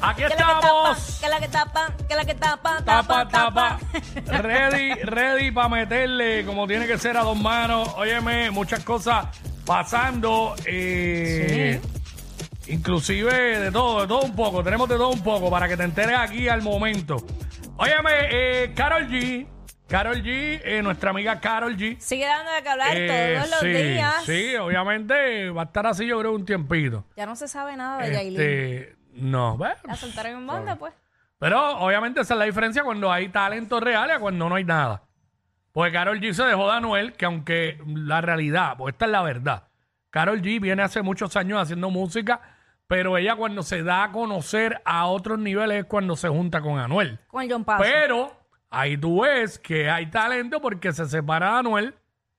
Aquí ¿qué es la que estamos. es la que tapa? ¿Qué es la que tapa? Tapa, tapa. Ready, ready para meterle como tiene que ser a dos manos. Óyeme, muchas cosas pasando. eh, Inclusive de todo, de todo un poco. Tenemos de todo un poco para que te enteres aquí al momento. Óyeme, eh, Carol G. Carol G, eh, nuestra amiga Carol G. Sigue dando de que hablar eh, todos los sí, días. Sí, obviamente va a estar así yo creo un tiempito. Ya no se sabe nada de Yailin. No, ¿ves? La soltaron en banda, pues. Pero obviamente esa es la diferencia cuando hay talento real y a cuando no hay nada. Porque Carol G se dejó de Anuel, que aunque la realidad, pues esta es la verdad. Carol G viene hace muchos años haciendo música, pero ella cuando se da a conocer a otros niveles es cuando se junta con Anuel. Con John Paso. Pero ahí tú ves que hay talento porque se separa de Anuel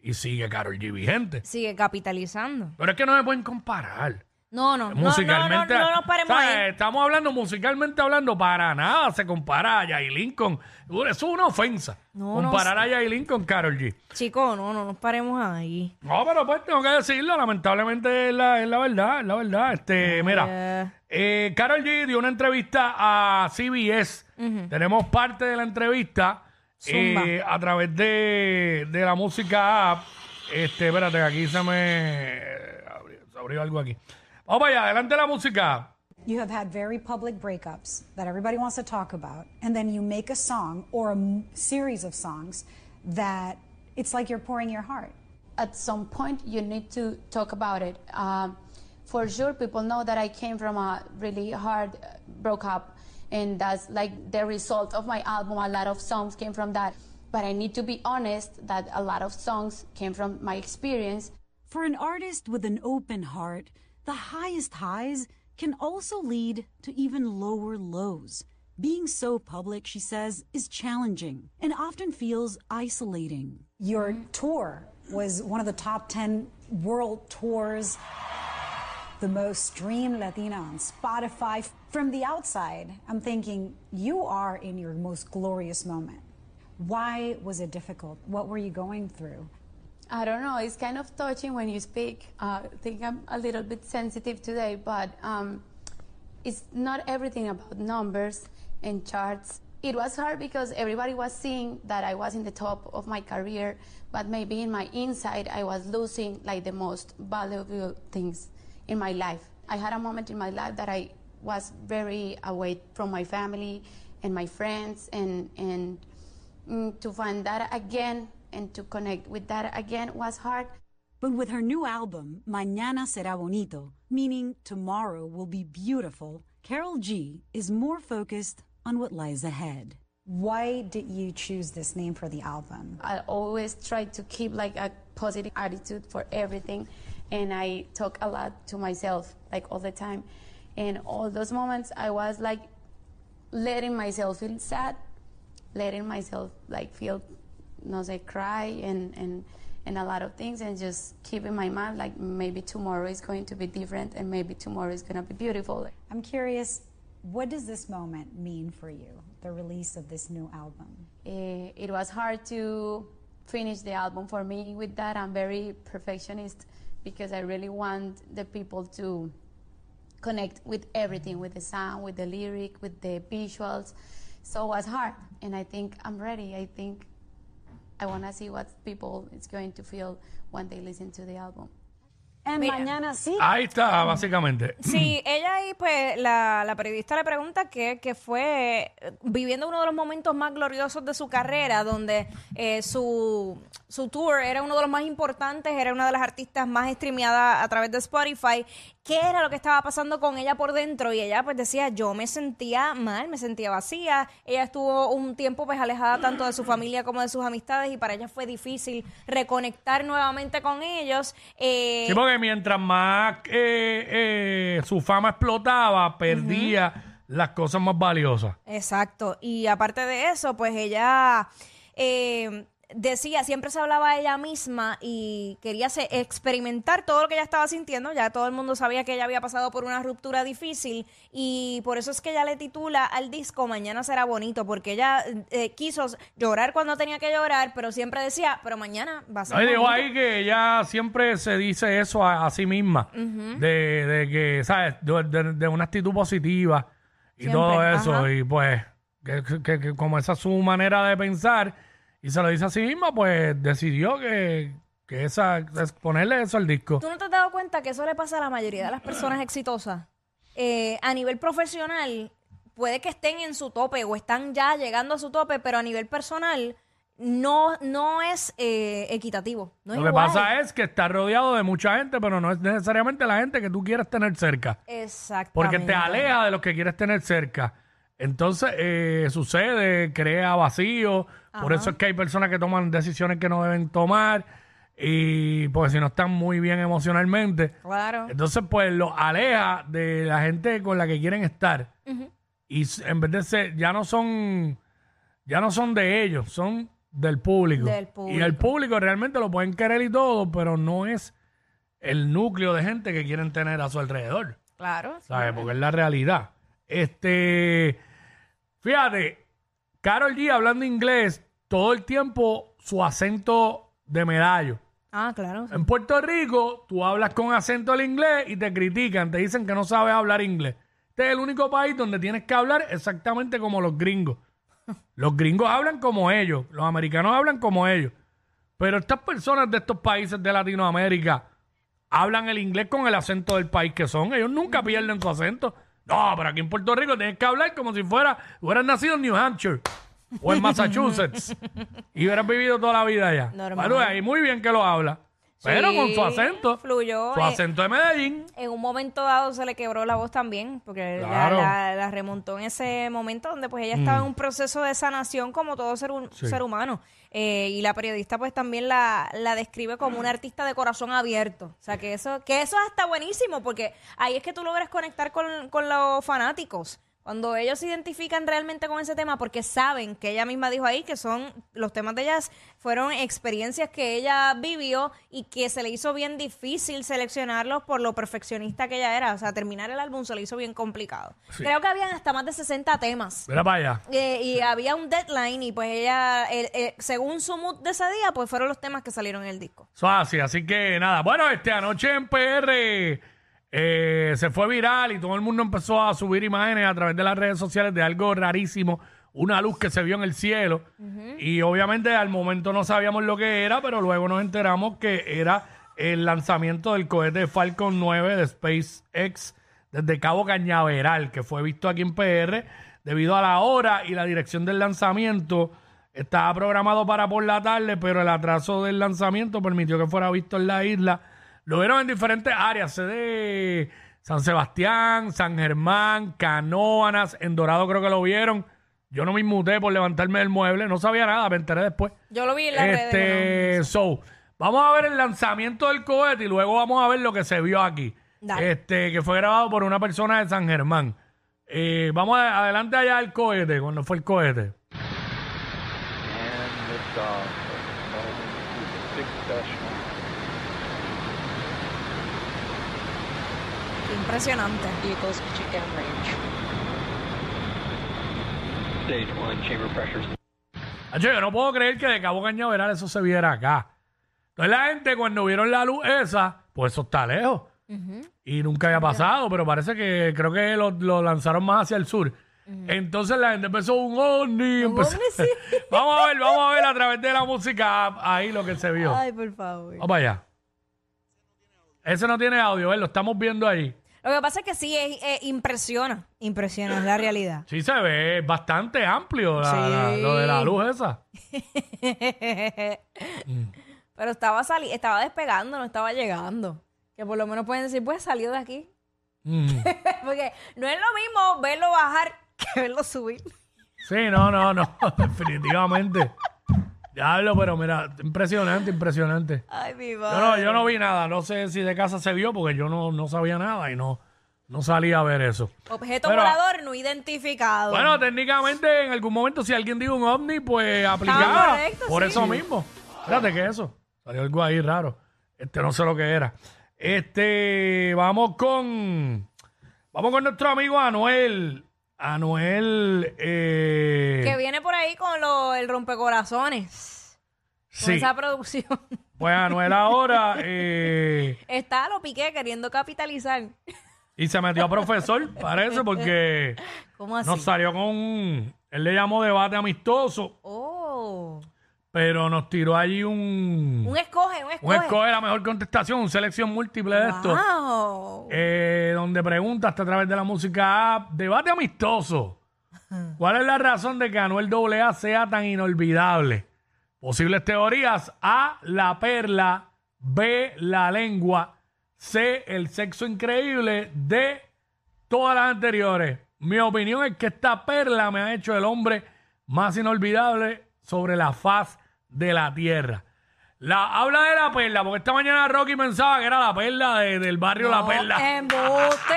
y sigue Carol G vigente. Sigue capitalizando. Pero es que no se pueden comparar. No, no, no, no, musicalmente. no, no, nos paremos ¿sabes? ahí. Estamos hablando musicalmente hablando, para nada se compara a Yailin con. Eso es una ofensa. No, no comparar a Yailin con Carol G. Chico, no, no nos paremos ahí. No, pero pues tengo que decirlo, lamentablemente es la, es la verdad, es la verdad. Este, mira, Eh. eh, Carol G dio una entrevista a CBS. Tenemos parte de la entrevista Zumba. eh, a través de, de la música app. Este, espérate, que aquí se me abrió, se abrió algo aquí. Vamos allá, adelante la música. You have had very public breakups that everybody wants to talk about, and then you make a song or a m- series of songs that it's like you're pouring your heart. at some point you need to talk about it. Um, for sure, people know that I came from a really hard uh, broke and that's like the result of my album. A lot of songs came from that, but I need to be honest that a lot of songs came from my experience. For an artist with an open heart, the highest highs can also lead to even lower lows. Being so public, she says, is challenging and often feels isolating. Your tour was one of the top 10 world tours, the most streamed Latina on Spotify. From the outside, I'm thinking you are in your most glorious moment. Why was it difficult? What were you going through? I don't know. It's kind of touching when you speak. Uh, I think I'm a little bit sensitive today, but um, it's not everything about numbers and charts. It was hard because everybody was seeing that I was in the top of my career, but maybe in my inside I was losing like the most valuable things in my life. I had a moment in my life that I was very away from my family and my friends, and and mm, to find that again and to connect with that again was hard. But with her new album, Mañana será bonito, meaning tomorrow will be beautiful, Carol G is more focused on what lies ahead. Why did you choose this name for the album? I always try to keep like a positive attitude for everything, and I talk a lot to myself like all the time. And all those moments, I was like letting myself feel sad, letting myself like feel, no sé, cry and and and a lot of things, and just keep in my mind like maybe tomorrow is going to be different, and maybe tomorrow is gonna be beautiful. I'm curious, what does this moment mean for you, the release of this new album? Eh, it was hard to finish the album for me with that. I'm very perfectionist because I really want the people to connect with everything, with the sound, with the lyric, with the visuals. So it was hard, and I think I'm ready. I think I want to see what people is going to feel when they listen to the album. And Mira. mañana sí. Ahí está, básicamente. Sí, ella ahí, pues, la, la periodista le pregunta que, que fue eh, viviendo uno de los momentos más gloriosos de su carrera, donde eh, su, su tour era uno de los más importantes, era una de las artistas más streameadas a través de Spotify. ¿Qué era lo que estaba pasando con ella por dentro? Y ella, pues, decía, yo me sentía mal, me sentía vacía. Ella estuvo un tiempo, pues, alejada tanto de su familia como de sus amistades y para ella fue difícil reconectar nuevamente con ellos. Eh, Sí, porque mientras más eh, eh, su fama explotaba, perdía las cosas más valiosas. Exacto. Y aparte de eso, pues ella eh, decía, siempre se hablaba ella misma y quería se- experimentar todo lo que ella estaba sintiendo. Ya todo el mundo sabía que ella había pasado por una ruptura difícil y por eso es que ella le titula al disco Mañana será bonito, porque ella eh, quiso llorar cuando tenía que llorar, pero siempre decía, pero mañana va a ser Ahí digo bonito". ahí que ella siempre se dice eso a, a sí misma, de, de que, ¿sabes? De, de- de una actitud positiva y Siempre, todo eso. ajá. Y pues, que, que- que como esa es su manera de pensar y se lo dice a sí misma, pues decidió que, que esa, es ponerle eso al disco. ¿Tú no te has dado cuenta que eso le pasa a la mayoría de las personas exitosas? Eh, a nivel profesional, puede que estén en su tope o están ya llegando a su tope, pero a nivel personal no, no es eh, equitativo. No es Lo que igual. pasa es que está rodeado de mucha gente, pero no es necesariamente la gente que tú quieres tener cerca. Exactamente. Porque te aleja de los que quieres tener cerca. Entonces, eh, sucede, crea vacío. Por eso es que hay personas que toman decisiones que no deben tomar. Y pues si no están muy bien emocionalmente. Claro. Entonces, pues lo aleja de la gente con la que quieren estar. Y en vez de ser, ya no son, ya no son de ellos, son del público. Del Y el público realmente lo pueden querer y todo, pero no es el núcleo de gente que quieren tener a su alrededor. Claro. sí. ¿sabes? Porque es la realidad. Este, fíjate, Carol G hablando inglés todo el tiempo su acento de medallo. Ah, claro. En Puerto Rico, tú hablas con acento del inglés y te critican, te dicen que no sabes hablar inglés. Este es el único país donde tienes que hablar exactamente como los gringos. Los gringos hablan como ellos, los americanos hablan como ellos. Pero estas personas de estos países de Latinoamérica hablan el inglés con el acento del país que son. Ellos nunca pierden su acento. No, pero aquí en Puerto Rico tienes que hablar como si fuera, hubieras nacido en New Hampshire o en Massachusetts y hubieras vivido toda la vida allá. Normal. Bueno, ahí muy bien que lo habla. Pero Sí, con su acento. fluyó, Su eh. acento de Medellín. En un momento dado se le quebró la voz también, porque la- Claro. Mm. la, la remontó en ese momento donde pues ella estaba en un proceso de sanación como todo ser, ser humano. Eh, y la periodista pues también la, la describe como una artista de corazón abierto. O sea, que eso, que eso está buenísimo, porque ahí es que tú logras conectar con, con los fanáticos. Cuando ellos se identifican realmente con ese tema, porque saben que ella misma dijo ahí que son los temas de ellas fueron experiencias que ella vivió y que se le hizo bien difícil seleccionarlos por lo perfeccionista que ella era. O sea, terminar el álbum se le hizo bien complicado. Creo que habían hasta más de 60 temas. Mira para allá. Eh, y había un deadline y pues ella, eh, eh, según su mood de ese día, pues fueron los temas que salieron en el disco. Eso así, así que nada. Bueno, este anoche en PR eh, se fue viral y todo el mundo empezó a subir imágenes a través de las redes sociales de algo rarísimo, una luz que se vio en el cielo. Y obviamente al momento no sabíamos lo que era, pero luego nos enteramos que era el lanzamiento del cohete Falcon 9 de SpaceX desde Cabo Cañaveral, que fue visto aquí en PR debido a la hora y la dirección del lanzamiento. Estaba programado para por la tarde, pero el atraso del lanzamiento permitió que fuera visto en la isla. Lo vieron en diferentes áreas, sé de San Sebastián, San Germán, Canóanas, en Dorado creo que lo vieron. Yo no me inmuté por levantarme del mueble, no sabía nada, me enteré después. Yo lo vi en redes. que Este, so, vamos a ver el lanzamiento del cohete y luego vamos a ver lo que se vio aquí. Dale. Este, que fue grabado por una persona de San Germán. Eh, vamos a- adelante allá al cohete, cuando fue el cohete. And Impresionante. Vehicles pitching downrange. Stage 1 chamber pressures. Yo no puedo creer que de Cabo Cañaveral eso se viera acá. Entonces la gente cuando vieron la luz esa, pues eso está lejos. Y nunca había pasado, pero parece que creo que lo, lo lanzaron más hacia el sur. Entonces la gente empezó un ovni. empezó- ovni, sí. vamos a ver, vamos a ver a través de la música ahí lo que se vio. Ay, por favor. Vamos allá. Ese no tiene audio, ¿eh? lo estamos viendo ahí. Lo que pasa es que sí, es, eh, impresiona. Impresiona, es la realidad. Sí se ve bastante amplio la- la- Sí. lo de la luz esa. Pero estaba sali estaba despegando, no estaba llegando. Que por lo menos pueden decir, pues salió de aquí. Mm. Porque no es lo mismo verlo bajar que verlo subir. Sí, no, no, no, definitivamente. Diablo, pero mira, impresionante, impresionante. Ay, mi Yo madre. no, yo no vi nada, no sé si de casa se vio porque yo no, no sabía nada y no, no salí a ver eso. Objeto Pero- volador no identificado. Bueno, técnicamente en algún momento si alguien dijo un ovni, pues aplicaba. correcto, por sí. eso mismo. Espérate, ¿qué es eso? Salió algo ahí raro. Este no sé lo que era. Este, vamos con, vamos con nuestro amigo Anuel. Anuel, eh, que viene por ahí con lo, el rompecorazones. Con sí. esa producción. Pues Anuel ahora, eh, Está lo piqué queriendo capitalizar. y se metió a profesor, parece, porque ¿Cómo así? nos salió con, un- él le llamó debate amistoso, Oh. Pero nos tiró allí un, Un escoge, un un escoge. escoge la mejor contestación, un selección múltiple de esto, eh, donde pregunta hasta a través de la música app, debate amistoso. ¿Cuál es la razón de que Anuel AA sea tan inolvidable? Posibles teorías. A, la perla. B, la lengua. C, el sexo increíble. D, todas las anteriores. Mi opinión es que esta perla me ha hecho el hombre más inolvidable sobre la faz de la tierra. La, habla de la perla, porque esta mañana Rocky pensaba que era la perla de- del barrio La No, Perla. Embuste.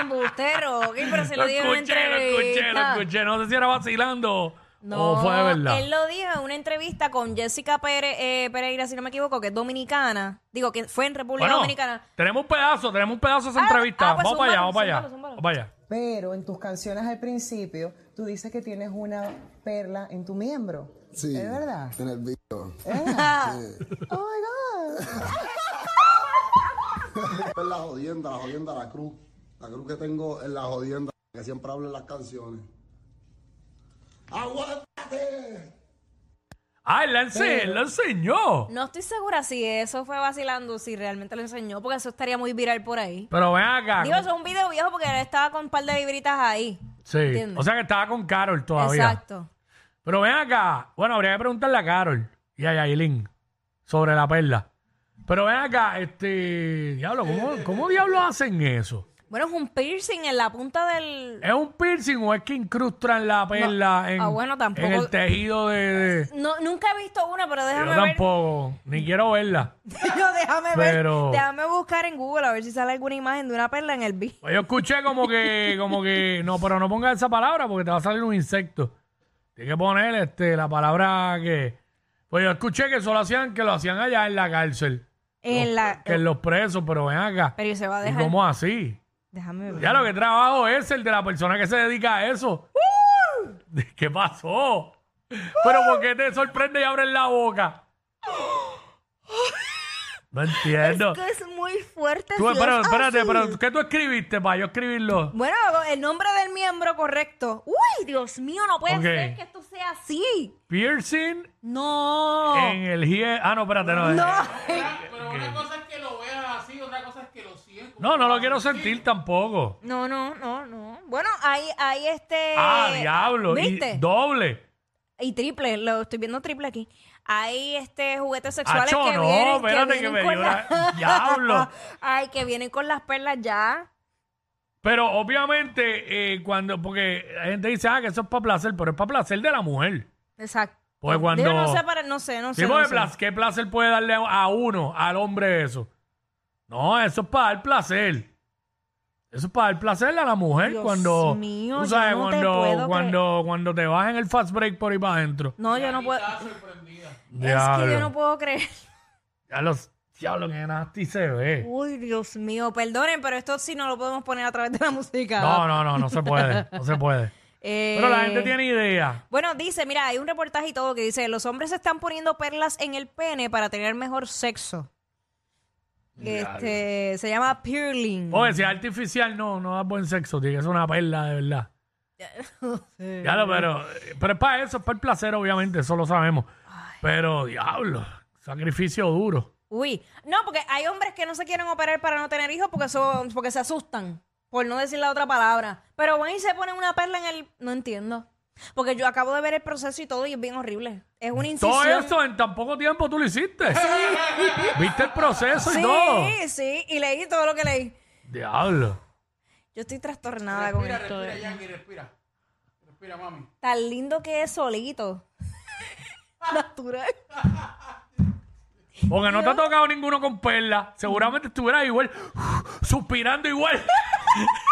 Embuste, Rocky, pero se lo, Lo dijo en una escuché, lo escuché, lo entrevista. escuché. No sé si era vacilando No, o fue de verdad. él lo dijo en una entrevista con Jessica Pere- eh, Pereira, si no me equivoco, que es dominicana. Digo, que fue en República Bueno, Dominicana. tenemos un pedazo, tenemos un pedazo de esa Ah, entrevista. ah, pues vamos para allá, zúmbalo, vamos para allá. zúmbalo, zúmbalo. Vamos para allá. Pero en tus canciones al principio, tú dices que tienes una perla en tu miembro. Sí. ¿Es verdad? En el video. Oh my God. Es la jodienda, la jodienda, la cruz. La cruz que tengo en la jodienda, que siempre hablo en las canciones. ¡Aguántate! Ah, él la, ense- la enseñó. No estoy segura si eso fue vacilando, si realmente lo enseñó, porque eso estaría muy viral por ahí. Pero ven acá. Digo, eso es un video viejo porque él estaba con un par de libritas ahí. sí. ¿entiendes? O sea que estaba con Carol todavía. Exacto. Pero ven acá. Bueno, habría que preguntarle a Carol y a Yailin sobre la perla. Pero ven acá, este. Diablo, ¿cómo, cómo diablos hacen eso? Bueno, es un piercing en la punta del... ¿Es un piercing o es que incrustan la perla No. en, Ah, bueno, tampoco- en el tejido de- de No, nunca he visto una, pero Yo déjame ver. tampoco, ni quiero verla. Déjame Pero- ver. Déjame buscar en Google a ver si sale alguna imagen de una perla en el beat. Pues yo escuché como que, como que, no, pero no pongas esa palabra porque te va a salir un insecto. Tienes que poner este, la palabra que. Pues yo escuché que solo hacían, que lo hacían allá en la cárcel. En la... Que en los presos, pero ven acá. Pero se va a ¿Y dejar... cómo así? Déjame ver. Ya lo que trabajo es el de la persona que se dedica a eso. ¿Qué pasó? Pero ¿por qué te sorprende y abres la boca? No entiendo. Es que es muy fuerte. Tú- si pero, es espérate, así. pero ¿qué tú escribiste para yo escribirlo? Bueno, el nombre del miembro correcto. Uy, Dios mío, no puede Ok. ser que esto sea así. Piercing No. en el hie... Ah, no, espérate, no. No. No, no lo quiero sentir tampoco. No, no, no, no. Bueno, hay, hay este. Ah, diablo. ¿Viste? Y doble. Y triple, lo estoy viendo triple aquí. Hay este juguetes sexuales Acho, que no, vienen, espérate que vienen me con dio la- Diablo. Ay, que vienen con las perlas ya. Pero obviamente, eh, cuando, porque la gente dice, ah, que eso es para placer, pero es para placer de la mujer. Exacto. Porque cuando. Digo, no sé, para, no sé, no Sí, sé. no sé. ¿Qué placer puede darle a- a uno, al hombre, eso? No, eso es para dar placer. Eso es para dar placer a la mujer Dios cuando. mío, tú yo sabes, no te cuando, puedo cuando, cuando te vas en el fast break por ahí para adentro. No, yo no puedo. Es que yo no puedo creer. Ya los diablo que nasty se ve. Uy, Dios mío, perdonen, pero esto sí no lo podemos poner a través de la música. No, no, no, no se puede. No se puede. Eh, Pero la gente tiene idea. Bueno, dice, mira, hay un reportaje y todo que dice, los hombres se están poniendo perlas en el pene para tener mejor sexo. Este, se llama pearling. Oye, si es artificial, no, no da buen sexo. Tiene que ser una perla de verdad. Ya lo, pero, pero es para eso, es para el placer, obviamente, eso lo sabemos. Pero, diablo, sacrificio duro. Uy, no, porque hay hombres que no se quieren operar para no tener hijos porque son, porque se asustan, por no decir la otra palabra. Pero van y se ponen una perla en el, no entiendo. Porque yo acabo de ver el proceso y todo y es bien horrible. Es una incisión. Todo eso en tan poco tiempo tú lo hiciste. ¿Viste el proceso y Sí, todo? sí, y leí todo lo que leí. Diablo. Yo estoy trastornada con esto. de- respira. Respira, mami. Tan lindo que es solito. Natural. Porque no te ha tocado ninguno con perla. Seguramente estuvieras igual, suspirando igual.